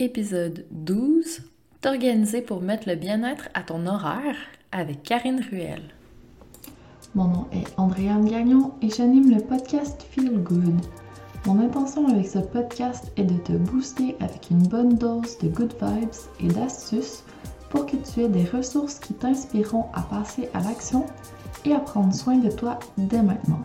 Épisode 12 T'organiser pour mettre le bien-être à ton horaire avec Karine Ruel. Mon nom est Andréane Gagnon et j'anime le podcast Feel Good. Mon intention avec ce podcast est de te booster avec une bonne dose de good vibes et d'astuces pour que tu aies des ressources qui t'inspireront à passer à l'action et à prendre soin de toi dès maintenant.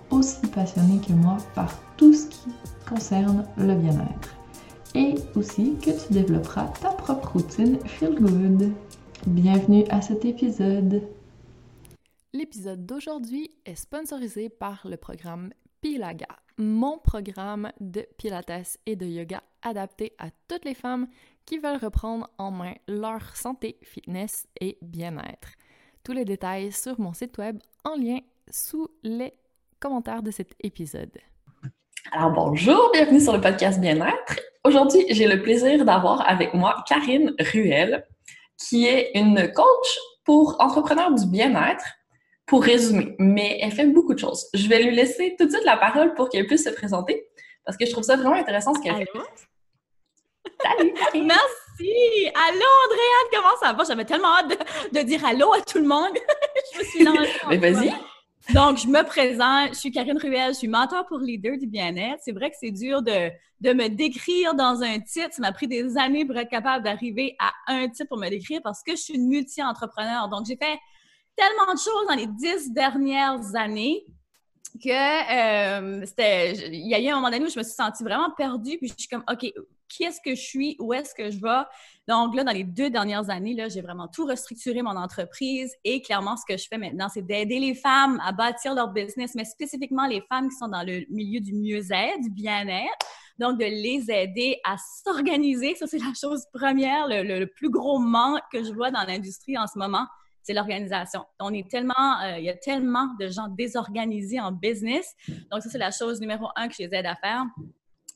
aussi passionné que moi par tout ce qui concerne le bien-être. Et aussi que tu développeras ta propre routine Feel Good. Bienvenue à cet épisode. L'épisode d'aujourd'hui est sponsorisé par le programme Pilaga, mon programme de pilates et de yoga adapté à toutes les femmes qui veulent reprendre en main leur santé, fitness et bien-être. Tous les détails sur mon site web en lien sous les commentaires de cet épisode. Alors bonjour, bienvenue sur le podcast Bien-être. Aujourd'hui, j'ai le plaisir d'avoir avec moi Karine Ruel, qui est une coach pour entrepreneurs du bien-être, pour résumer, mais elle fait beaucoup de choses. Je vais lui laisser tout de suite la parole pour qu'elle puisse se présenter, parce que je trouve ça vraiment intéressant ce qu'elle fait. Salut, Karine! Merci! Allô, Andréane, comment ça va? J'avais tellement hâte de, dire allô à tout le monde. je me suis lancée. Mais vas-y! Donc, je me présente, je suis Karine Ruel, je suis mentor pour leader du bien-être. C'est vrai que c'est dur de, de, me décrire dans un titre. Ça m'a pris des années pour être capable d'arriver à un titre pour me décrire parce que je suis une multi-entrepreneur. Donc, j'ai fait tellement de choses dans les dix dernières années que euh, c'était. Il y a eu un moment donné où je me suis sentie vraiment perdue, puis je suis comme, OK, qui est-ce que je suis, où est-ce que je vais. Donc là, dans les deux dernières années, là, j'ai vraiment tout restructuré mon entreprise et clairement, ce que je fais maintenant, c'est d'aider les femmes à bâtir leur business, mais spécifiquement les femmes qui sont dans le milieu du mieux-être, du bien-être. Donc, de les aider à s'organiser, ça, c'est la chose première, le, plus gros manque que je vois dans l'industrie en ce moment, c'est l'organisation. On est tellement, euh, il y a tellement de gens désorganisés en business. Donc, ça, c'est la chose numéro un que je les aide à faire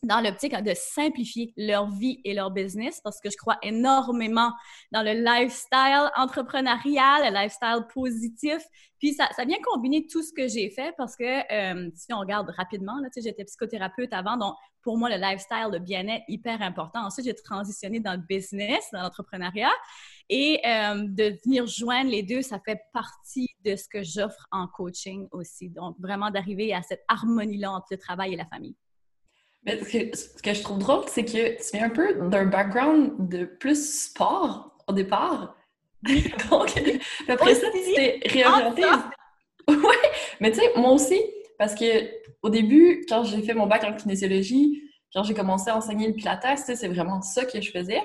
dans l'optique de simplifier leur vie et leur business parce que je crois énormément dans le lifestyle entrepreneurial, le lifestyle positif. Puis ça, ça vient combiner tout ce que j'ai fait parce que euh, si on regarde rapidement, là, j'étais psychothérapeute avant, donc pour moi, le lifestyle, le bien-être, hyper important. Ensuite, j'ai transitionné dans le business, dans l'entrepreneuriat. Et euh, de venir joindre les deux, ça fait partie de ce que j'offre en coaching aussi. Donc, vraiment d'arriver à cette harmonie-là entre le travail et la famille. Mais ce que, je trouve drôle, c'est que tu viens un peu d'un background de plus sport au départ. Donc, après ça, tu t'es réorienté. Oui, mais tu sais, moi aussi, parce que au début, quand j'ai fait mon bac en kinésiologie, quand j'ai commencé à enseigner le pilates, c'est vraiment ça que je faisais.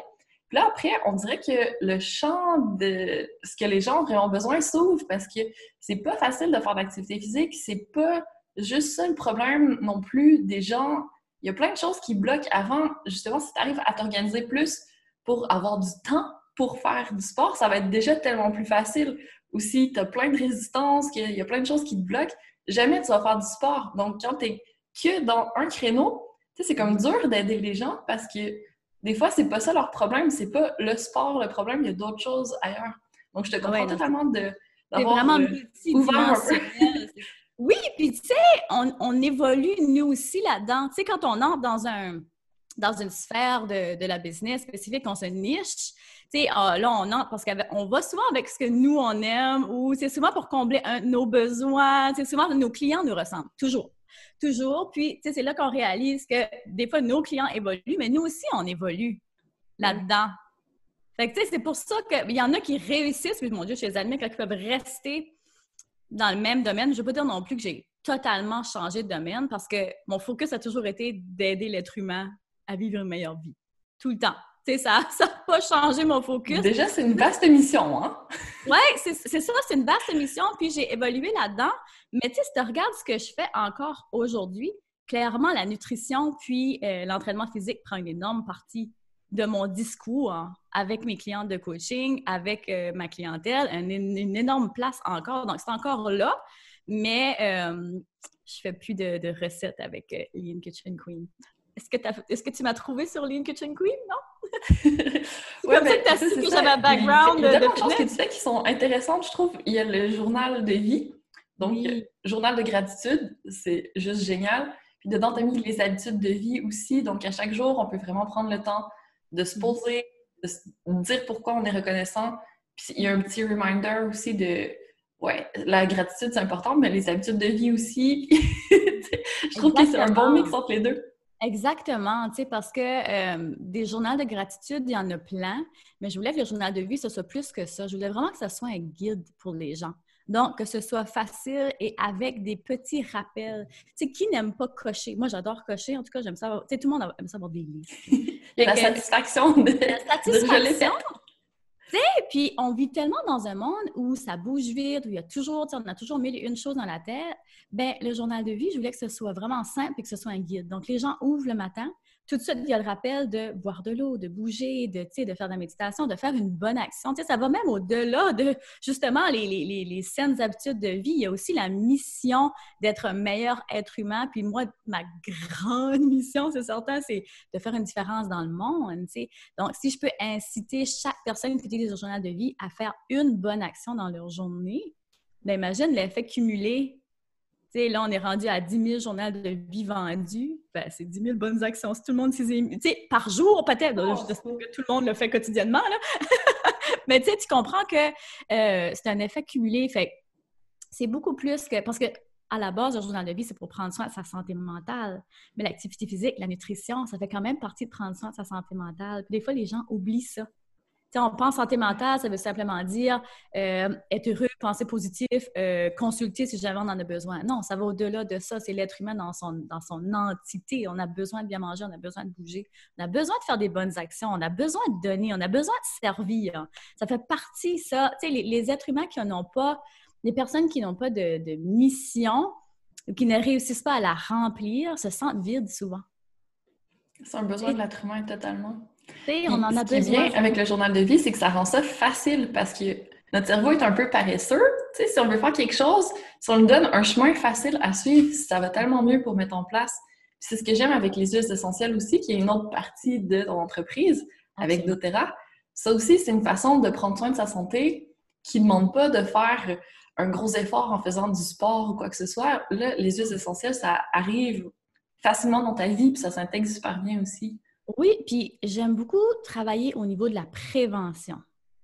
Puis là, après, on dirait que le champ de ce que les gens ont besoin s'ouvre parce que c'est pas facile de faire de l'activité physique. C'est pas juste ça le problème non plus des gens il y a plein de choses qui bloquent avant, justement, si tu arrives à t'organiser plus pour avoir du temps pour faire du sport, ça va être déjà tellement plus facile. Ou si tu as plein de résistances, qu'il y a plein de choses qui te bloquent, jamais tu vas faire du sport. Donc, quand tu es que dans un créneau, tu sais, c'est comme dur d'aider les gens parce que des fois, c'est pas ça leur problème, c'est pas le sport le problème, il y a d'autres choses ailleurs. Donc, je te comprends totalement de d'avoir vraiment euh, ouvert oui, puis tu sais, on, évolue nous aussi là-dedans. Tu sais, quand on entre dans un dans une sphère de, la business spécifique, on se niche, tu sais, ah, là, on entre parce qu'on va souvent avec ce que nous, on aime ou c'est souvent pour combler nos besoins. C'est souvent nos clients nous ressemblent, toujours. Toujours. Puis, tu sais, c'est là qu'on réalise que des fois, nos clients évoluent, mais nous aussi, on évolue. là-dedans. Fait que, tu sais, c'est pour ça qu'il y en a qui réussissent, mais mon Dieu, je les admets, quand ils peuvent rester dans le même domaine. Je ne veux pas dire non plus que j'ai totalement changé de domaine parce que mon focus a toujours été d'aider l'être humain à vivre une meilleure vie. Tout le temps. Tu sais, ça n'a pas changé mon focus. Déjà, c'est une vaste mission, hein? oui, c'est ça, c'est une vaste mission, puis j'ai évolué là-dedans. Mais tu sais, si tu regardes ce que je fais encore aujourd'hui, clairement, la nutrition puis euh, l'entraînement physique prend une énorme partie de mon discours avec mes clientes de coaching, avec euh, ma clientèle, une, énorme place encore. Donc, c'est encore là, mais euh, je fais plus de, recettes avec euh, Lean Kitchen Queen. Est-ce que, est que, tu m'as trouvé sur Lean Kitchen Queen, non? c'est comme ça que tu as su que j'avais un background Il y a de, choses que tu fais qui sont intéressantes, je trouve. Il y a le journal de vie. Donc, journal de gratitude, c'est juste génial. Puis dedans, tu as mis les habitudes de vie aussi. Donc, à chaque jour, on peut vraiment prendre le temps de se poser, de se dire pourquoi on est reconnaissant. Puis il y a un petit reminder aussi de ouais, la gratitude, c'est important, mais les habitudes de vie aussi. je trouve que c'est un bon mix entre les deux. Exactement, tu sais, parce que euh, des journaux de gratitude, il y en a plein, mais je voulais que le journal de vie, ce soit plus que ça. Je voulais vraiment que ce soit un guide pour les gens. Donc, que ce soit facile et avec des petits rappels. Tu sais, qui n'aime pas cocher? Moi, j'adore cocher. En tout cas, j'aime ça. Tu sais, tout le monde aime ça avoir des listes. la satisfaction de, la satisfaction. Tu sais, puis on vit tellement dans un monde où ça bouge vite, où il y a toujours, on a toujours mille et une choses dans la tête. Ben, le journal de vie, je voulais que ce soit vraiment simple et que ce soit un guide. Donc, les gens ouvrent le matin, tout de suite, il y a le rappel de boire de l'eau, de bouger, de, de faire de la méditation, de faire une bonne action. ça va même au-delà de justement les, les, les, saines habitudes de vie. Il y a aussi la mission d'être un meilleur être humain. Puis moi, ma grande mission, c'est certain, c'est de faire une différence dans le monde. Donc, si je peux inciter chaque personne qui utilise le journal de vie à faire une bonne action dans leur journée, bien, imagine l'effet cumulé là, on est rendu à 10 000 journaux de vie vendus. Ben, c'est 10 000 bonnes actions. Si tout le monde s'y Tu sais, par jour, peut-être. je sais que tout le monde le fait quotidiennement, là. Mais tu tu comprends que euh, c'est un effet cumulé. Fait c'est beaucoup plus que... Parce que à la base, le journal de vie, c'est pour prendre soin de sa santé mentale. Mais l'activité physique, la nutrition, ça fait quand même partie de prendre soin de sa santé mentale. Puis des fois, les gens oublient ça on pense santé mentale, ça veut simplement dire euh, être heureux, penser positif, euh, consulter si jamais on en a besoin. Non, ça va au-delà de ça. C'est l'être humain dans son, dans son entité. On a besoin de bien manger, on a besoin de bouger, on a besoin de faire des bonnes actions, on a besoin de donner, on a besoin de servir. Ça fait partie, ça. Tu sais, les, êtres humains qui n'ont pas, les personnes qui n'ont pas de, de mission, qui ne réussissent pas à la remplir, se sentent vides souvent. C'est un besoin de l'être humain totalement on en a ce qui bien avec le journal de vie, c'est que ça rend ça facile parce que notre cerveau est un peu paresseux. si on veut faire quelque chose, si on nous donne un chemin facile à suivre, ça va tellement mieux pour mettre en place. C'est ce que j'aime avec les huiles essentielles aussi, qui est une autre partie de ton entreprise avec doTERRA. Ça aussi, c'est une façon de prendre soin de sa santé qui ne demande pas de faire un gros effort en faisant du sport ou quoi que ce soit. Là, les huiles essentielles, ça arrive facilement dans ta vie, puis ça s'intègre super bien aussi. Oui, puis j'aime beaucoup travailler au niveau de la prévention.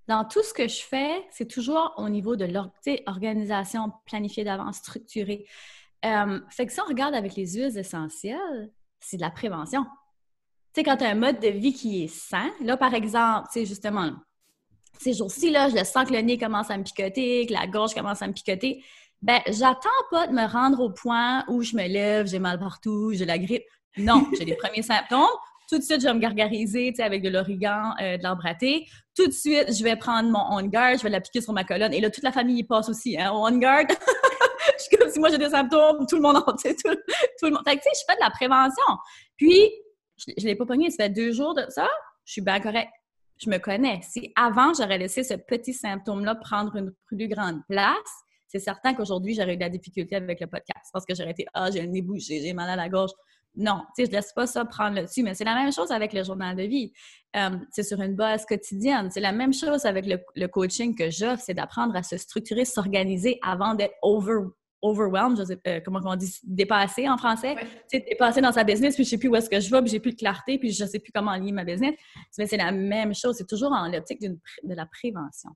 Dans tout ce que je fais, c'est toujours au niveau de l'organisation planifiée d'avance, structurée. Euh, fait que si on regarde avec les huiles essentielles, c'est de la prévention. Tu sais, quand tu as un mode de vie qui est sain, là, par exemple, tu sais, justement, ces jours-ci, là, je sens que le nez commence à me picoter, que la gorge commence à me picoter. Ben, j'attends pas de me rendre au point où je me lève, j'ai mal partout, j'ai la grippe. Non, j'ai les premiers symptômes. Tout de suite, je vais me gargariser avec de l'origan, euh, de l'arbre Tout de suite, je vais prendre mon On Guard, je vais l'appliquer sur ma colonne. Et là, toute la famille y passe aussi. Hein, On Guard. je suis comme si moi j'ai des symptômes, tout le monde en tout, tout le monde. Fait que, tu sais, je fais de la prévention. Puis, je ne l'ai pas pogné, ça fait deux jours de ça, je suis bien correct. Je me connais. Si avant, j'aurais laissé ce petit symptôme-là prendre une plus grande place, c'est certain qu'aujourd'hui, j'aurais eu de la difficulté avec le podcast parce que j'aurais été Ah, j'ai le nez bouché, j'ai mal à la gorge. Non, tu sais, je laisse pas ça prendre le dessus, mais c'est la même chose avec le journal de vie. Euh, c'est sur une base quotidienne. C'est la même chose avec le, coaching que j'offre, c'est d'apprendre à se structurer, s'organiser avant d'être over, overwhelmed, je sais, euh, comment on dit, dépassé en français. Tu sais, dépassé dans sa business, puis je sais plus où est-ce que je vais, puis j'ai plus de clarté, puis je sais plus comment lier ma business. Mais c'est la même chose. C'est toujours en l'optique de la prévention.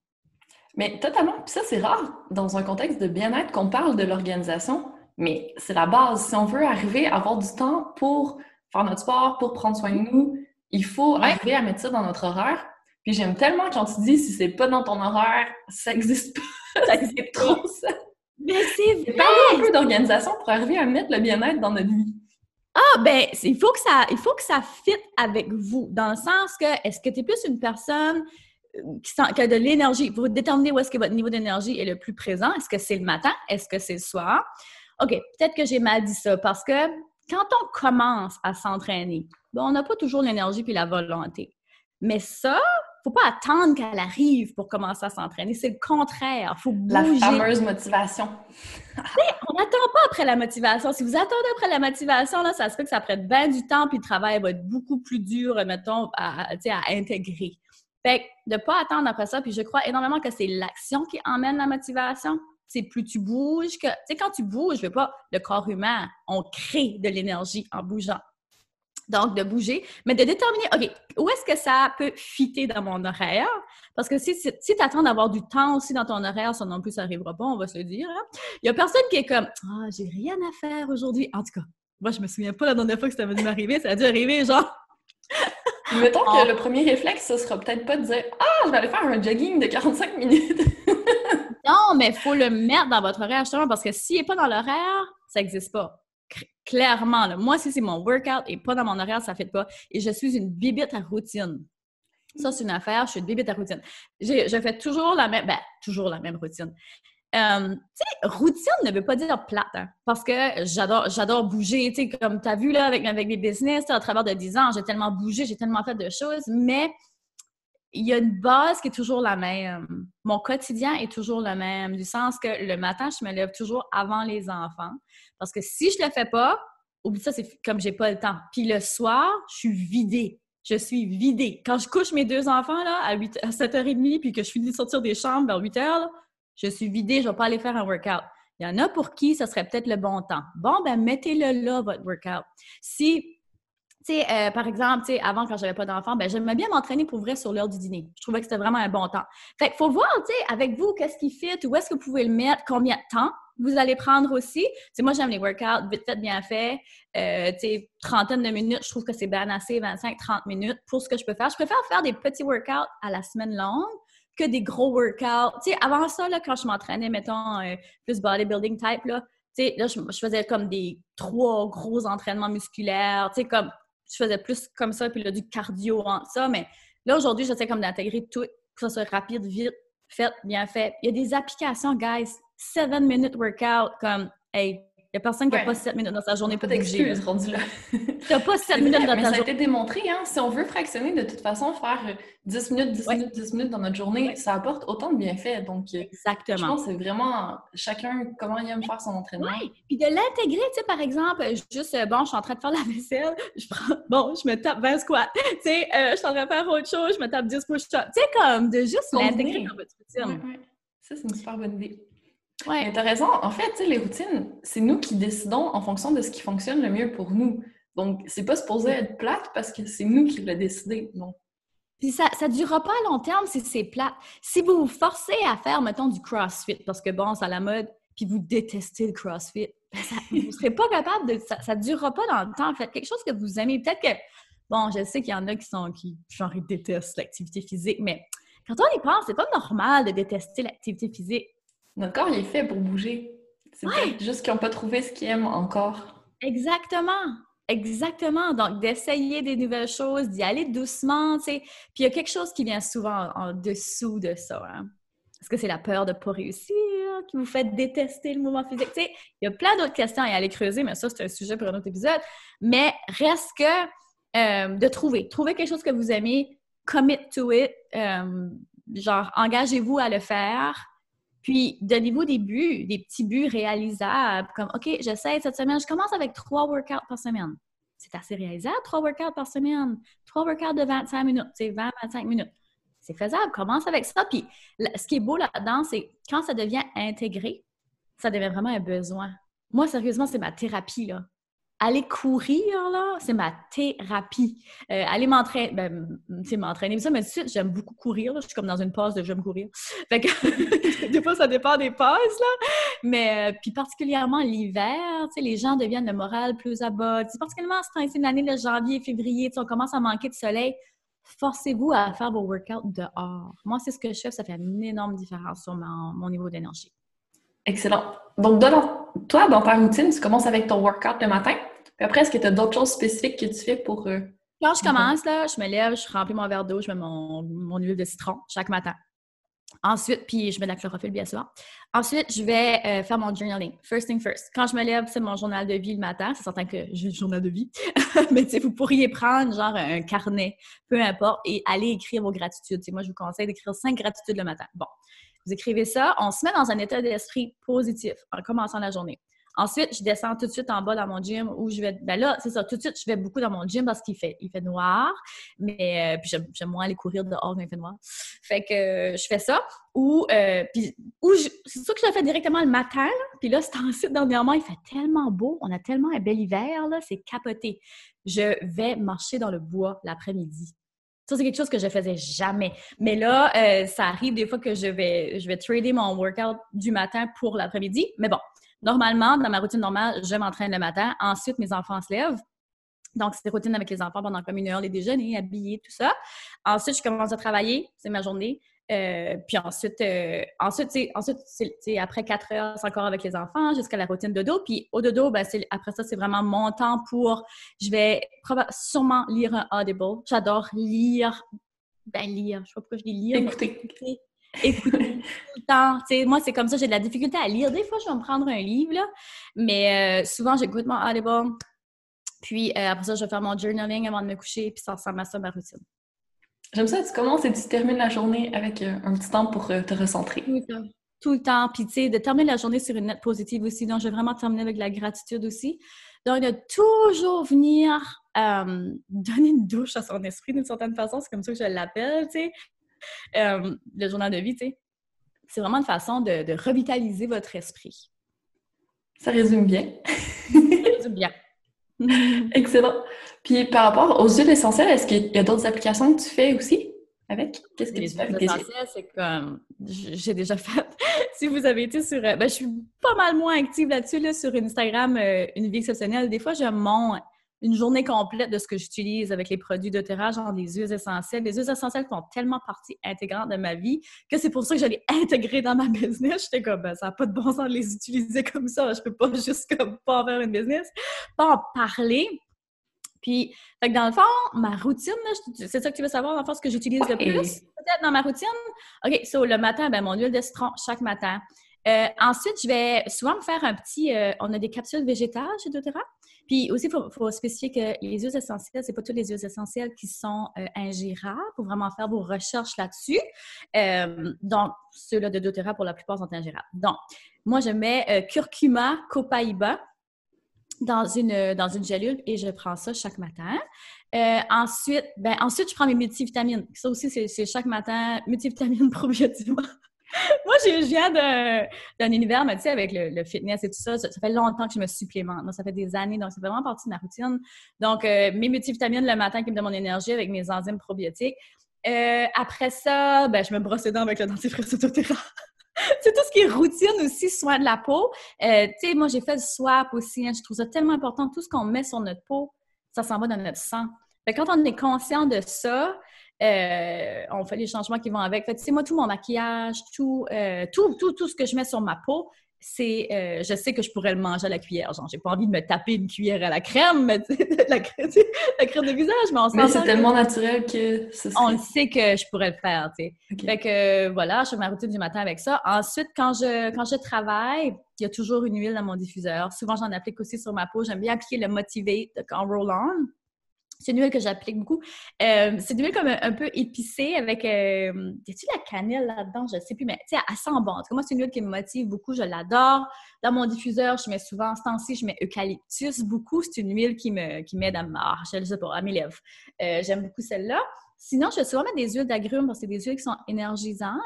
Mais totalement. Puis ça, c'est rare dans un contexte de bien-être qu'on parle de l'organisation. Mais c'est la base. Si on veut arriver à avoir du temps pour faire notre sport, pour prendre soin de nous, Il faut arriver à mettre ça dans notre horaire. Puis j'aime tellement quand tu dis si c'est pas dans ton horaire, ça existe pas. ça existe trop, ça. Mais c'est vrai! Parlons un peu d'organisation pour arriver à mettre le bien-être dans notre vie. Ah, ben, il faut, que ça, il faut que ça fit avec vous, dans le sens que, est-ce que tu es plus une personne euh, qui, sent, qui a de l'énergie? Vous déterminer où est-ce que votre niveau d'énergie est le plus présent? Est-ce que c'est le matin? Est-ce que c'est le soir? OK, peut-être que j'ai mal dit ça, parce que quand on commence à s'entraîner, ben, on n'a pas toujours l'énergie puis la volonté. Mais ça, faut pas attendre qu'elle arrive pour commencer à s'entraîner. C'est le contraire. Faut bouger. La fameuse motivation. on n'attend pas après la motivation. Si vous attendez après la motivation, là, ça se fait que ça prête bien du temps, puis le travail va être beaucoup plus dur, mettons, à, à intégrer. Fait que de pas attendre après ça, puis je crois énormément que c'est l'action qui emmène la motivation. C'est plus tu bouges que... Tu sais, quand tu bouges, je veux pas, le corps humain, on crée de l'énergie en bougeant. Donc, de bouger, mais de déterminer, OK, où est-ce que ça peut fitter dans mon horaire? Parce que si, si, tu attends d'avoir du temps aussi dans ton horaire, ça non plus, ça n'arrivera pas, on va se le dire. Hein. Il n'y a personne qui est comme, ah, j'ai rien à faire aujourd'hui. En tout cas, moi, je me souviens pas la dernière fois que ça venu m'arriver. Ça a dû arriver, genre. Mettons que le premier réflexe, ce sera peut-être pas de dire, ah, je vais aller faire un jogging de 45 minutes. Mais il faut le mettre dans votre horaire, justement, parce que s'il n'est pas dans l'horaire, ça n'existe pas clairement, moi, si c'est mon workout et pas dans mon horaire, ça ne fait pas. Et je suis une bibite à routine. Ça, c'est une affaire, je suis une bibite à routine. Je fais toujours la même, ben, toujours la même routine. Tu sais, routine ne veut pas dire plate, hein, parce que j'adore, j'adore bouger. Tu sais, comme tu as vu là avec, avec mes business, à travers de 10 ans, j'ai tellement bougé, j'ai tellement fait de choses, mais il y a une base qui est toujours la même. Mon quotidien est toujours le même, du sens que le matin, je me lève toujours avant les enfants. Parce que si je le fais pas, oublie ça, c'est comme j'ai pas le temps. Puis le soir, je suis vidée. Je suis vidée. Quand je couche mes deux enfants là, à, 8, à 7h30 puis que je finis de sortir des chambres vers 8h, je suis vidée, je vais pas aller faire un workout. Il y en a pour qui ce serait peut-être le bon temps. Bon, ben mettez-le là, votre workout. Si sais, euh, par exemple, tu sais, avant, quand j'avais pas d'enfant, ben, j'aimais bien m'entraîner pour vrai sur l'heure du dîner. Je trouvais que c'était vraiment un bon temps. Fait faut voir, tu sais, avec vous, qu'est-ce qui fit, où est-ce que vous pouvez le mettre, combien de temps vous allez prendre aussi. Moi, j'aime les workouts vite fait, bien fait. Euh, trentaine de minutes, je trouve que c'est bien assez, 25-30 minutes pour ce que je peux faire. Je préfère faire des petits workouts à la semaine longue que des gros workouts. Avant ça, là, quand je m'entraînais, mettons, euh, plus bodybuilding type, là, là, je, faisais comme des trois gros entraînements musculaires, comme je faisais plus comme ça, puis là, du cardio en ça. Mais là, aujourd'hui, j'essaie comme d'intégrer tout, que ça soit rapide, vite, fait, bien fait. Il y a des applications, guys, 7 minute workout, comme, hey, il n'y a personne qui n'a pas 7 minutes dans sa journée pour bouger. rendu là. tu n'as pas 7 minutes dans ta journée. Ça a été démontré, hein? Si on veut fractionner, de toute façon, faire 10 minutes, 10 minutes, 10 minutes dans notre journée, ça apporte autant de bienfaits. Donc, euh, Exactement. je pense que c'est vraiment chacun comment il aime faire son entraînement. Oui, puis de l'intégrer, tu sais, par exemple, juste, euh, bon, je suis en train de faire la vaisselle, je prends, bon, je me tape 20 squats. Tu sais, euh, je suis en train de faire autre chose, je me tape 10 push-ups. Tu sais, comme de juste l'intégrer dans votre routine. Ça, c'est une super bonne idée. Ouais. t'as raison. En fait, les routines, c'est nous qui décidons en fonction de ce qui fonctionne le mieux pour nous. Donc, c'est pas supposé être plate parce que c'est nous qui l'a décidé. Donc. Puis ça ne durera pas à long terme si c'est plate. Si vous vous forcez à faire, mettons, du CrossFit, parce que bon, c'est à la mode, puis vous détestez le CrossFit, ben vous ne serez pas capable de... Ça ne durera pas dans le temps. Faites quelque chose que vous aimez. Peut-être que... Bon, je sais qu'il y en a qui sont... qui, genre, ils détestent l'activité physique, mais quand on y pense, c'est pas normal de détester l'activité physique. Notre corps, il est fait pour bouger. C'est juste qu'ils n'ont pas trouvé ce qu'ils aiment encore. Exactement. Exactement. Donc, d'essayer des nouvelles choses, d'y aller doucement, tu sais. Puis, il y a quelque chose qui vient souvent en, dessous de ça. Hein. Est-ce que c'est la peur de ne pas réussir qui vous fait détester le mouvement physique? Tu sais, il y a plein d'autres questions à aller creuser, mais ça, c'est un sujet pour un autre épisode. Mais reste que euh, de trouver. Trouver quelque chose que vous aimez, commit to it. Euh, genre, engagez-vous à le faire. Puis, donnez-vous des buts, des petits buts réalisables, comme, OK, j'essaie cette semaine, je commence avec trois workouts par semaine. C'est assez réalisable, trois workouts par semaine. Trois workouts de 25 minutes, c'est 20-25 minutes. C'est faisable, commence avec ça. Puis, ce qui est beau là-dedans, c'est quand ça devient intégré, ça devient vraiment un besoin. Moi, sérieusement, c'est ma thérapie, là. Aller courir, là, c'est ma thérapie. Euh, aller m'entraîner, ben, c'est m'entraîner, ça, mais tout j'aime beaucoup courir. Je suis comme dans une pause de j'aime courir. Fait que, des fois, ça dépend des pauses, là. Mais, euh, puis particulièrement l'hiver, tu sais, les gens deviennent le moral plus à bas. particulièrement cette de l'année, de janvier, février, on commence à manquer de soleil. Forcez-vous à faire vos workouts dehors. Moi, c'est ce que je fais, ça fait une énorme différence sur mon niveau d'énergie. Excellent. Donc, toi, dans ta routine, tu commences avec ton workout le matin? Puis après, est-ce que tu as d'autres choses spécifiques que tu fais pour. Euh, Quand je commence, là, je me lève, je remplis mon verre d'eau, je mets mon, mon huile de citron chaque matin. Ensuite, puis je mets de la chlorophylle, bien sûr. Ensuite, je vais euh, faire mon journaling. First thing first. Quand je me lève, c'est mon journal de vie le matin. C'est certain que j'ai le journal de vie. Mais tu sais, vous pourriez prendre genre un carnet, peu importe, et aller écrire vos gratitudes. moi, je vous conseille d'écrire cinq gratitudes le matin. Bon, vous écrivez ça, on se met dans un état d'esprit positif en commençant la journée. Ensuite, je descends tout de suite en bas dans mon gym où je vais. Ben là, c'est ça, tout de suite, je vais beaucoup dans mon gym parce qu'il fait, noir. Mais euh, puis j'aime moins aller courir dehors quand il fait noir. Fait que euh, je fais ça. Ou, euh, puis, ou c'est sûr que je le fais directement le matin. Puis là, c'est ensuite, dernièrement, il fait tellement beau. On a tellement un bel hiver, là, c'est capoté. Je vais marcher dans le bois l'après-midi. Ça, c'est quelque chose que je faisais jamais. Mais là, ça arrive des fois que je vais, je vais trader mon workout du matin pour l'après-midi. Mais bon, normalement, dans ma routine normale, je m'entraîne le matin. Ensuite, mes enfants se lèvent. Donc, c'est routine avec les enfants pendant comme une heure, les déjeuners, habillés, tout ça. Ensuite, je commence à travailler. C'est ma journée. Euh, puis ensuite, euh, ensuite, ensuite après quatre heures, c'est encore avec les enfants jusqu'à la routine de dodo. Puis au dodo, ben, après ça, c'est vraiment mon temps pour. Je vais sûrement lire un Audible. J'adore lire. Ben, lire. Je sais pas pourquoi je dis lire. Écouter. écouter tout le temps. moi, c'est comme ça, j'ai de la difficulté à lire. Des fois, je vais me prendre un livre, là, mais euh, souvent, j'écoute mon Audible. Puis après ça, je vais faire mon journaling avant de me coucher, puis ça ressemble à ça ma routine. J'aime ça, tu commences et tu termines la journée avec euh, un petit temps pour euh, te recentrer. Tout le temps. Tout le temps. Puis, tu sais, de terminer la journée sur une note positive aussi. Donc, je vais vraiment terminer avec la gratitude aussi. Donc, de toujours venir euh, donner une douche à son esprit d'une certaine façon. C'est comme ça que je l'appelle, tu sais. le journal de vie, tu sais. C'est vraiment une façon de, de revitaliser votre esprit. Ça résume bien. ça résume bien. Excellent. Puis par rapport aux huiles essentielles, est-ce qu'il y a d'autres applications que tu fais aussi avec? Qu'est-ce que les tu fais avec les huiles? essentielles? C'est comme j'ai déjà fait. si vous avez été sur. Euh, ben, je suis pas mal moins active là-dessus, là, sur Instagram, euh, une vie exceptionnelle. Des fois, je monte une journée complète de ce que j'utilise avec les produits de genre des huiles essentielles. Les huiles essentielles font tellement partie intégrante de ma vie que c'est pour ça que je l'ai intégré dans ma business. J'étais comme, ben, ça n'a pas de bon sens de les utiliser comme ça. Je peux pas juste comme pas en faire une business, pas en parler. Puis, fait que dans le fond, ma routine, c'est ça que tu veux savoir, dans le fond, ce que j'utilise le plus, peut-être dans ma routine? OK, so le matin, ben, mon huile de citron chaque matin. Euh, ensuite, je vais souvent me faire un petit. Euh, on a des capsules végétales chez doTERRA. Puis aussi, il faut, spécifier que les huiles essentielles, c'est pas toutes les huiles essentielles qui sont euh, ingérables. Il faut vraiment faire vos recherches là-dessus. donc, ceux-là de doTERRA, pour la plupart, sont ingérables. Donc, moi, je mets curcuma copaïba dans une, dans une gélule et je prends ça chaque matin. ensuite, ben, ensuite, je prends mes multivitamines. Ça aussi, c'est chaque matin, multivitamines probiotiquement. Moi, je viens d'un univers, mais tu sais, avec le, fitness et tout ça, ça, fait longtemps que je me supplémente. ça fait des années, donc c'est vraiment partie de ma routine. Donc, euh, mes multivitamines le matin qui me donnent mon énergie avec mes enzymes probiotiques. Euh, après ça, ben, je me brosse les dents avec le dentifrice autotéra. c'est tout ce qui est routine aussi, soin de la peau. Euh, tu sais, moi, j'ai fait le swap aussi. Hein. je trouve ça tellement important. Tout ce qu'on met sur notre peau, ça s'en va dans notre sang. Fait quand on est conscient de ça, euh, on fait les changements qui vont avec. Fait sais, moi, tout mon maquillage, tout, euh, tout, tout, tout ce que je mets sur ma peau, c'est, euh, je sais que je pourrais le manger à la cuillère. Genre, j'ai pas envie de me taper une cuillère à la crème, mais la, crème, la crème de visage, mais on Mais c'est tellement naturel que On sait que je pourrais le faire, tu sais. Fait que, voilà, je fais ma routine du matin avec ça. Ensuite, quand je, quand je travaille, il y a toujours une huile dans mon diffuseur. Souvent, j'en applique aussi sur ma peau. J'aime bien appliquer le Motivate en roll-on. C'est une huile que j'applique beaucoup. Euh, c'est une huile comme un, peu épicée avec. Euh, y a-tu la cannelle là-dedans? Je ne sais plus, mais tu sais, elle sent bon. moi, c'est une huile qui me motive beaucoup. Je l'adore. Dans mon diffuseur, je mets souvent, ce temps-ci, je mets eucalyptus beaucoup. C'est une huile qui m'aide qui à, ah, je sais pas, à mes lèvres. Euh, j'aime beaucoup celle-là. Sinon, je vais souvent mettre des huiles d'agrumes parce que c'est des huiles qui sont énergisantes.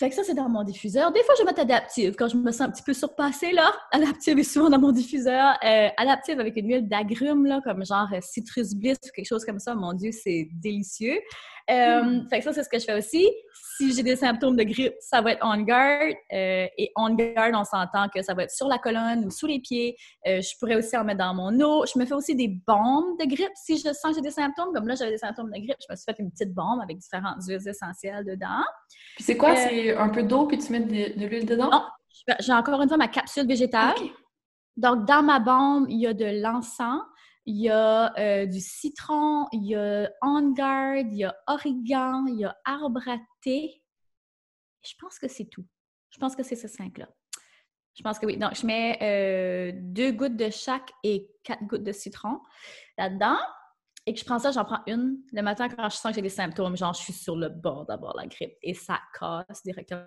Fait que ça, c'est dans mon diffuseur. Des fois, je vais mettre adaptive quand je me sens un petit peu surpassée, là. Adaptive est souvent dans mon diffuseur. Euh, adaptive avec une huile d'agrumes, là, comme genre euh, citrus bliss ou quelque chose comme ça. Mon Dieu, c'est délicieux. Euh, mm. Fait que ça, c'est ce que je fais aussi. Si j'ai des symptômes de grippe, ça va être on guard. Euh, et on guard, on s'entend que ça va être sur la colonne ou sous les pieds. Je pourrais aussi en mettre dans mon eau. Je me fais aussi des bombes de grippe si je sens que j'ai des symptômes. Comme là, j'avais des symptômes de grippe, je me suis fait une petite bombe avec différentes huiles essentielles dedans. Puis c'est quoi? c'est un peu d'eau puis tu mets de, l'huile dedans? Non, j'ai encore une fois ma capsule végétale. Donc, dans ma bombe, il y a de l'encens, il y a euh, du citron, il y a On Guard, il y a origan, il y a arbre à thé. Je pense que c'est tout. Je pense que c'est ce cinq-là. Je pense que oui. Donc, je mets euh, deux gouttes de chaque et quatre gouttes de citron là-dedans. Et que je prends ça, j'en prends une le matin quand je sens que j'ai des symptômes, genre je suis sur le bord d'avoir la grippe et ça casse directement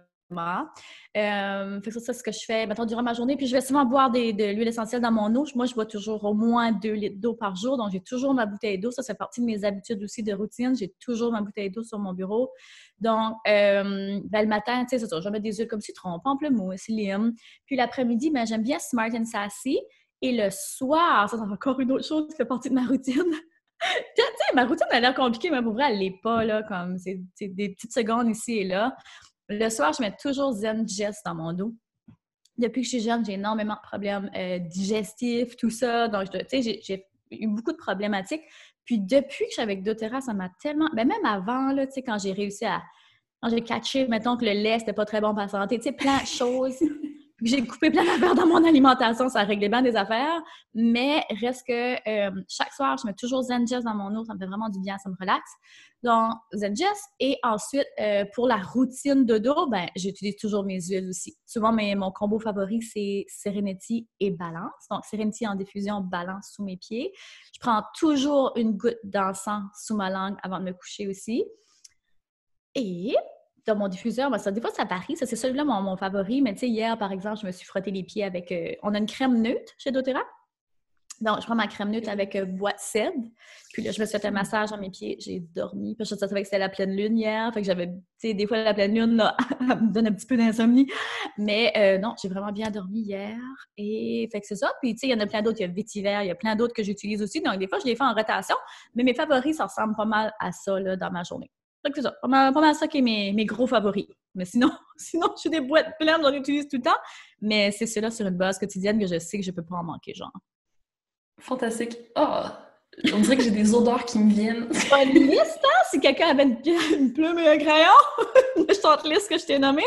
euh, fait que ça, c'est ce que je fais maintenant durant ma journée. Puis je vais souvent boire de l'huile essentielle dans mon eau. Moi, je bois toujours au moins 2 litres d'eau par jour. Donc, j'ai toujours ma bouteille d'eau. Ça, c'est partie de mes habitudes aussi de routine. J'ai toujours ma bouteille d'eau sur mon bureau. Donc, euh, ben, le matin, tu sais, c'est ça. Je mettre des huiles comme citron, pamplemousse, lime. Puis l'après-midi, ben, j'aime bien Smart and Sassy. Et le soir, ça, c'est encore une autre chose qui fait partie de ma routine. Tu sais, ma routine a l'air compliquée, mais pour vrai, elle l'est pas, là. Comme, c'est des petites secondes ici et là. Le soir, je mets toujours Zen Digest dans mon dos. Depuis que je suis jeune, j'ai énormément de problèmes euh, digestifs, tout ça. Donc, tu sais, j'ai eu beaucoup de problématiques. Puis depuis que je suis avec doTERRA, ça m'a tellement... Ben, même avant, là, tu sais, quand j'ai réussi à... Quand j'ai catché, mettons que le lait, c'était pas très bon pour la santé, tu sais, plein de choses. J'ai coupé plein d'affaires dans mon alimentation, ça réglé bien des affaires. Mais reste que euh, chaque soir, je mets toujours Zen dans mon eau, ça me fait vraiment du bien, ça me relaxe. Donc, Zen Et ensuite, euh, pour la routine de dos, ben, j'utilise toujours mes huiles aussi. Souvent, mon combo favori, c'est Serenity et Balance. Donc, Serenity en diffusion, Balance sous mes pieds. Je prends toujours une goutte d'encens sous ma langue avant de me coucher aussi. Et dans mon diffuseur, ben, ça, des fois, ça varie. Ça, c'est celui-là mon, favori. Mais tu sais, hier, par exemple, je me suis frotté les pieds avec... Euh, on a une crème neutre chez doTERRA. Donc, je prends ma crème neutre avec euh, boîte cèdre. Puis là, je me suis fait un massage dans mes pieds. J'ai dormi. Puis je savais que c'était la pleine lune hier. Fait que j'avais, tu sais, des fois, la pleine lune, là, me donne un petit peu d'insomnie. Mais euh, non, j'ai vraiment bien dormi hier. Et fait que c'est ça. Puis, tu sais, il y en a plein d'autres. Il y a Vétiver, il y a plein d'autres que j'utilise aussi. Donc, des fois, je les fais en rotation. Mais mes favoris, ça ressemble pas mal à ça, là, dans ma journée. Que c'est ça. Pas mal, ça qui est mes, mes, gros favoris. Mais sinon, sinon, je suis des boîtes pleines, j'en utilise tout le temps. Mais c'est cela sur une base quotidienne que je sais que je peux pas en manquer, genre. Fantastique. Oh, on dirait que j'ai des odeurs qui me viennent. Pas une liste, hein? Si quelqu'un avait une, plume et un crayon, je t'en liste que je t'ai nommé.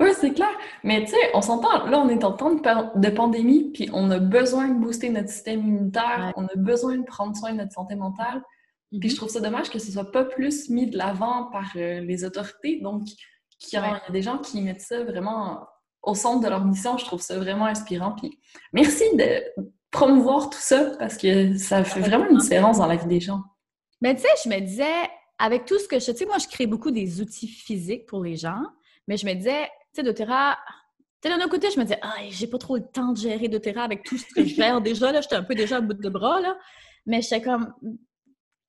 oui, c'est clair. Mais tu sais, on s'entend, là, on est en temps de, pandémie, puis on a besoin de booster notre système immunitaire, on a besoin de prendre soin de notre santé mentale. Puis je mm-hmm. trouve ça dommage que ce soit pas plus mis de l'avant par euh, les autorités. Donc, il y, a des gens qui mettent ça vraiment au centre de leur mission. Je trouve ça vraiment inspirant. Puis merci de promouvoir tout ça parce que ça fait vraiment une différence dans la vie des gens. Mais tu sais, je me disais, avec tout ce que je... Tu sais, moi, je crée beaucoup des outils physiques pour les gens, mais je me disais, tu sais, doTERRA... Tu sais, d'un autre côté, je me disais, ah, j'ai pas trop le temps de gérer doTERRA avec tout ce que je gère déjà, là, j'étais un peu déjà à bout de bras, là. Mais j'étais comme,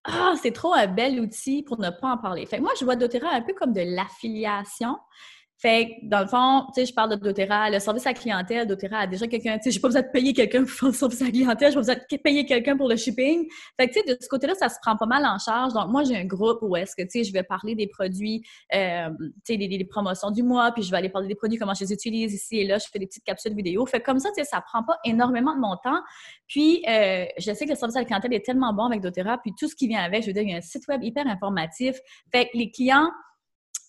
ah, c'est trop un bel outil pour ne pas en parler. Fait que moi, je vois doTERRA un peu comme de l'affiliation. Fait que, dans le fond, tu sais, je parle de doTERRA, le service à clientèle, doTERRA a déjà quelqu'un, tu sais, j'ai pas besoin de payer quelqu'un pour faire le service à clientèle, j'ai pas besoin de payer quelqu'un pour le shipping. Fait que, tu sais, de ce côté-là, ça se prend pas mal en charge. Donc, moi, j'ai un groupe où est-ce que, tu sais, je vais parler des produits, euh, tu sais, des, promotions du mois, puis je vais aller parler des produits, comment je les utilise ici et là, je fais des petites capsules vidéo. Fait que comme ça, tu sais, ça prend pas énormément de mon temps. Puis, euh, je sais que le service à la clientèle est tellement bon avec doTERRA, puis tout ce qui vient avec, je veux dire, il y a un site web hyper informatif. Fait que les clients,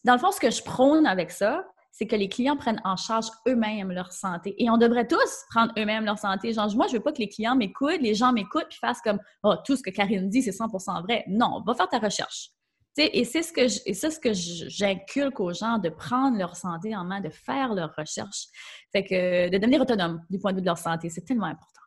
dans le fond, ce que je prône avec ça, c'est que les clients prennent en charge eux-mêmes leur santé. Et on devrait tous prendre eux-mêmes leur santé. Genre, moi, je veux pas que les clients m'écoutent, les gens m'écoutent, puis fassent comme « Oh, tout ce que Karine dit, c'est 100% vrai. » Non, va faire ta recherche. et c'est ce que ce que j'inculque aux gens de prendre leur santé en main, de faire leur recherche. Fait que de devenir autonome du point de vue de leur santé, c'est tellement important.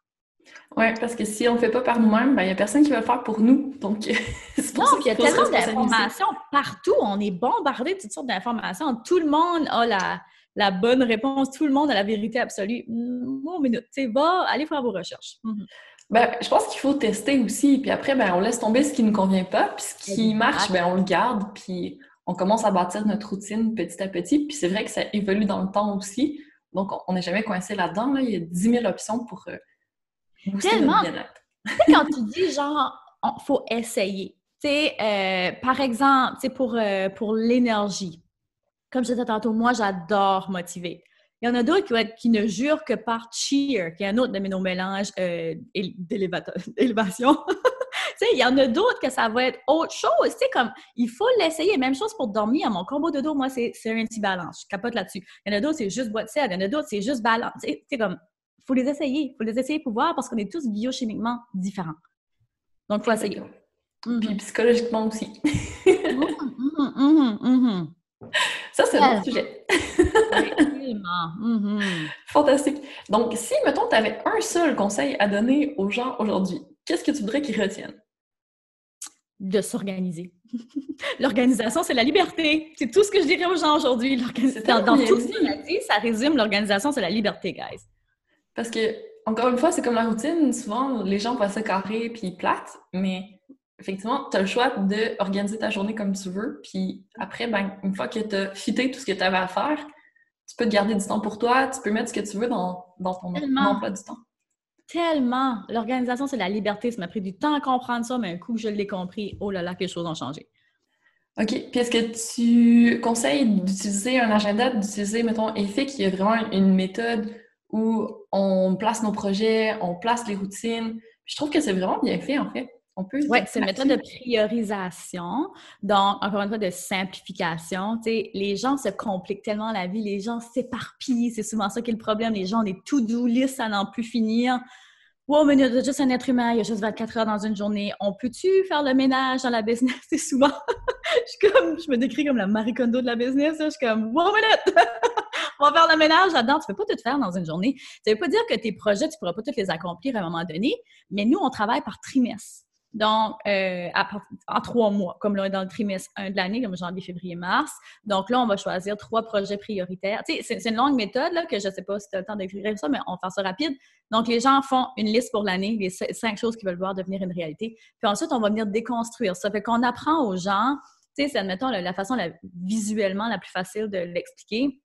Oui, parce que si on ne fait pas par nous-mêmes, il ben, n'y a personne qui va le faire pour nous. Donc, c'est pour non, il y a tellement d'informations partout. On est bombardé de toutes sortes d'informations. Tout le monde a la, la, bonne réponse. Tout le monde a la vérité absolue. Bon, minute, tu va, allez faire vos recherches. Mhm. Ben, je pense qu'il faut tester aussi. Puis après, ben, on laisse tomber ce qui ne nous convient pas. Puis ce qui marche, ben, on le garde. Puis on commence à bâtir notre routine petit à petit. Puis c'est vrai que ça évolue dans le temps aussi. Donc, on n'est jamais coincé là-dedans. Il y a 10 000 options pour Tellement. quand tu dis genre, il faut essayer. Tu sais, euh, par exemple, pour, euh, pour l'énergie, comme je disais tantôt, moi, j'adore motiver. Il y en a d'autres qui, qui, ne jurent que par cheer, qui est un autre de mes noms mélanges euh, d'élévation. il y en a d'autres que ça va être autre chose. Tu comme, il faut l'essayer. Même chose pour dormir. Mon combo de dos, moi, c'est un petit balance. Je capote là-dessus. Il y en a d'autres, c'est juste boîte de Il y en a d'autres, c'est juste balance. Tu sais, comme, faut les essayer. Il faut les essayer pour voir parce qu'on est tous biochimiquement différents. Donc, il faut essayer. Puis psychologiquement aussi. Mmh, mmh, ça, c'est un autre sujet. Fantastique. Donc, si, mettons, tu avais un seul conseil à donner aux gens aujourd'hui, qu'est-ce que tu voudrais qu'ils retiennent? De s'organiser. L'organisation, c'est la liberté. C'est tout ce que je dirais aux gens aujourd'hui. Dans, dans tout ce qu'on dit, ça résume l'organisation, c'est la liberté, guys. Parce que, encore une fois, c'est comme la routine. Souvent, les gens passent carré puis plates, mais effectivement, tu as le choix d'organiser ta journée comme tu veux. Puis après, ben, une fois que tu as fité tout ce que tu avais à faire, tu peux te garder du temps pour toi, tu peux mettre ce que tu veux dans, dans ton emploi du temps. Tellement! L'organisation, c'est la liberté. Ça m'a pris du temps à comprendre ça, mais un coup que je l'ai compris, oh là là, que les choses ont changé. OK. Puis est-ce que tu conseilles d'utiliser un agenda, d'utiliser, mettons, il y a vraiment une méthode où on place nos projets, on place les routines. Je trouve que c'est vraiment bien fait, en fait. Oui, c'est une méthode de priorisation. Donc, encore une fois, de simplification. sais, les gens se compliquent tellement la vie, les gens s'éparpillent. C'est souvent ça qui est le problème. Les gens ont des to-do lists à n'en plus finir. Wow, mais il y a juste un être humain, il y a juste 24 heures dans une journée. On peut-tu faire le ménage dans la business? C'est souvent. je, suis comme, je me décris comme la Marie Kondo de la business. Je suis comme, wow, minute! On va faire le ménage là-dedans. Tu peux pas tout faire dans une journée. Ça veut pas dire que tes projets, tu pourras pas tous les accomplir à un moment donné, mais nous, on travaille par trimestre. Donc, euh, en trois mois, comme là, dans le trimestre 1 de l'année, comme janvier, février, mars. Donc là, on va choisir trois projets prioritaires. C'est une longue méthode, là, que je ne sais pas si tu as le temps d'écrire ça, mais on va faire ça rapide. Donc, les gens font une liste pour l'année, les cinq choses qu'ils veulent voir devenir une réalité. Puis ensuite, on va venir déconstruire ça. Fait qu'on apprend aux gens, c'est, admettons, la, façon visuellement la plus facile de l'expliquer.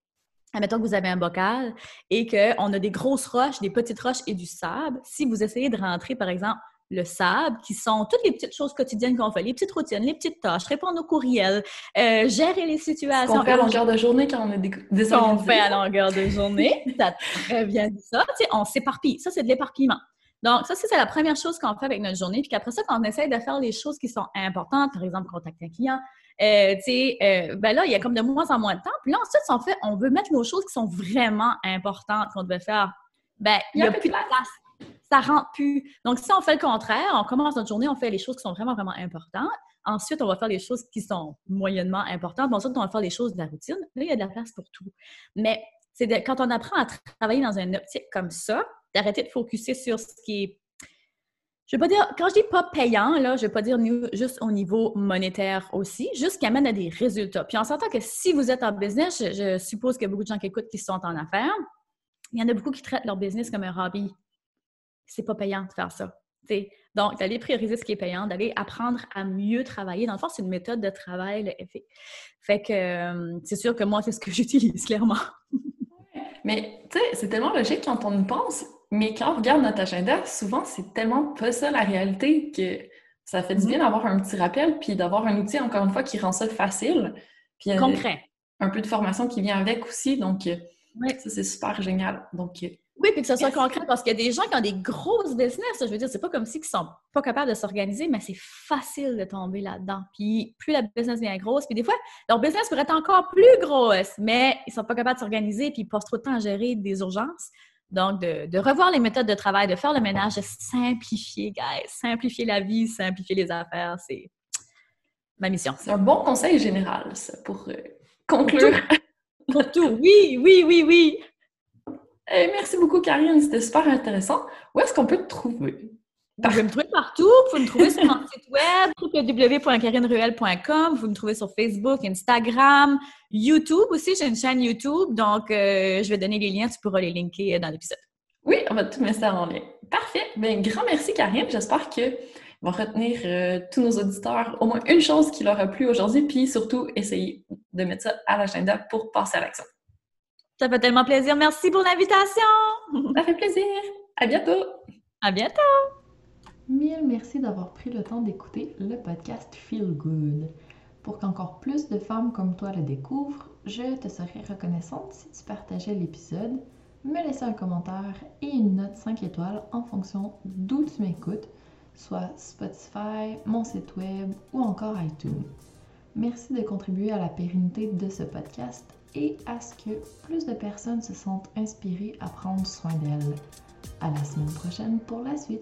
Admettons que vous avez un bocal et qu'on a des grosses roches, des petites roches et du sable. Si vous essayez de rentrer, par exemple, le sable, qui sont toutes les petites choses quotidiennes qu'on fait, les petites routines, les petites tâches, répondre aux courriels, euh, gérer les situations. Qu'on fait à longueur de journée quand on est des On fait à longueur de journée, ça très bien dit ça. Tu sais, on s'éparpille. Ça, c'est de l'éparpillement. Donc, ça, c'est la première chose qu'on fait avec notre journée. Puis qu'après ça, quand on essaie de faire les choses qui sont importantes, par exemple, contacter un client, euh, tu sais, euh, ben là, il y a comme de moins en moins de temps. Puis là, ensuite, on fait, on veut mettre nos choses qui sont vraiment importantes qu'on devait faire. Ben, il n'y a, plus de place ça rentre plus. Donc, si on fait le contraire, on commence notre journée, on fait les choses qui sont vraiment, vraiment importantes. Ensuite, on va faire les choses qui sont moyennement importantes. ensuite, on va faire les choses de la routine. Là, il y a de la place pour tout. Mais c'est quand on apprend à travailler dans une optique comme ça, d'arrêter de focuser sur ce qui est je vais pas dire, quand je dis pas payant, là, je vais pas dire juste au niveau monétaire aussi, juste qui amène à des résultats. Puis en s'entend que si vous êtes en business, je, je, suppose qu'il y a beaucoup de gens qui écoutent qui sont en affaires. Il y en a beaucoup qui traitent leur business comme un hobby c'est pas payant de faire ça. Donc, d'aller prioriser ce qui est payant, d'aller apprendre à mieux travailler. Dans le fond, c'est une méthode de travail, le Fait que euh, c'est sûr que moi, c'est ce que j'utilise, clairement. mais, tu sais, c'est tellement logique quand on y pense, mais quand on regarde notre agenda, souvent, c'est tellement pas ça la réalité que ça fait du bien mm-hmm. d'avoir un petit rappel, puis d'avoir un outil, encore une fois, qui rend ça facile. Puis, euh, Concret. Un peu de formation qui vient avec aussi. Donc, euh, ça, c'est super génial. Donc, oui, puis que ce soit concret, parce qu'il y a des gens qui ont des grosses business. Je veux dire, c'est pas comme si ils sont pas capables de s'organiser, mais c'est facile de tomber là-dedans. Puis plus la business devient grosse, puis des fois, leur business pourrait être encore plus grosse, mais ils sont pas capables de s'organiser, puis ils passent trop de temps à gérer des urgences. Donc, de, revoir les méthodes de travail, de faire le ménage, de simplifier, guys, simplifier la vie, simplifier les affaires, c'est ma mission. C'est un bon conseil général, ça, pour euh, conclure. Pour tout. Oui, oui, oui, oui. Eh, merci beaucoup, Karine. C'était super intéressant. Où est-ce qu'on peut te trouver? Vous pouvez me trouver partout. Vous pouvez me trouver sur mon site web, www.karineruel.com. Vous pouvez me trouver sur Facebook, Instagram, YouTube aussi. J'ai une chaîne YouTube. Donc, euh, je vais donner les liens. Tu pourras les linker dans l'épisode. Oui, on va tout mettre ça en lien. Parfait. Bien, grand merci, Karine. J'espère que va retenir euh, tous nos auditeurs au moins une chose qui leur a plu aujourd'hui, puis surtout essayer de mettre ça à l'agenda pour passer à l'action. Ça fait tellement plaisir. Merci pour l'invitation. Ça fait plaisir. À bientôt. À bientôt. Mille merci d'avoir pris le temps d'écouter le podcast Feel Good. Pour qu'encore plus de femmes comme toi le découvrent, je te serais reconnaissante si tu partageais l'épisode, me laissais un commentaire et une note 5 étoiles en fonction d'où tu m'écoutes, soit Spotify, mon site web ou encore iTunes. Merci de contribuer à la pérennité de ce podcast et à ce que plus de personnes se sentent inspirées à prendre soin d'elles. À la semaine prochaine pour la suite.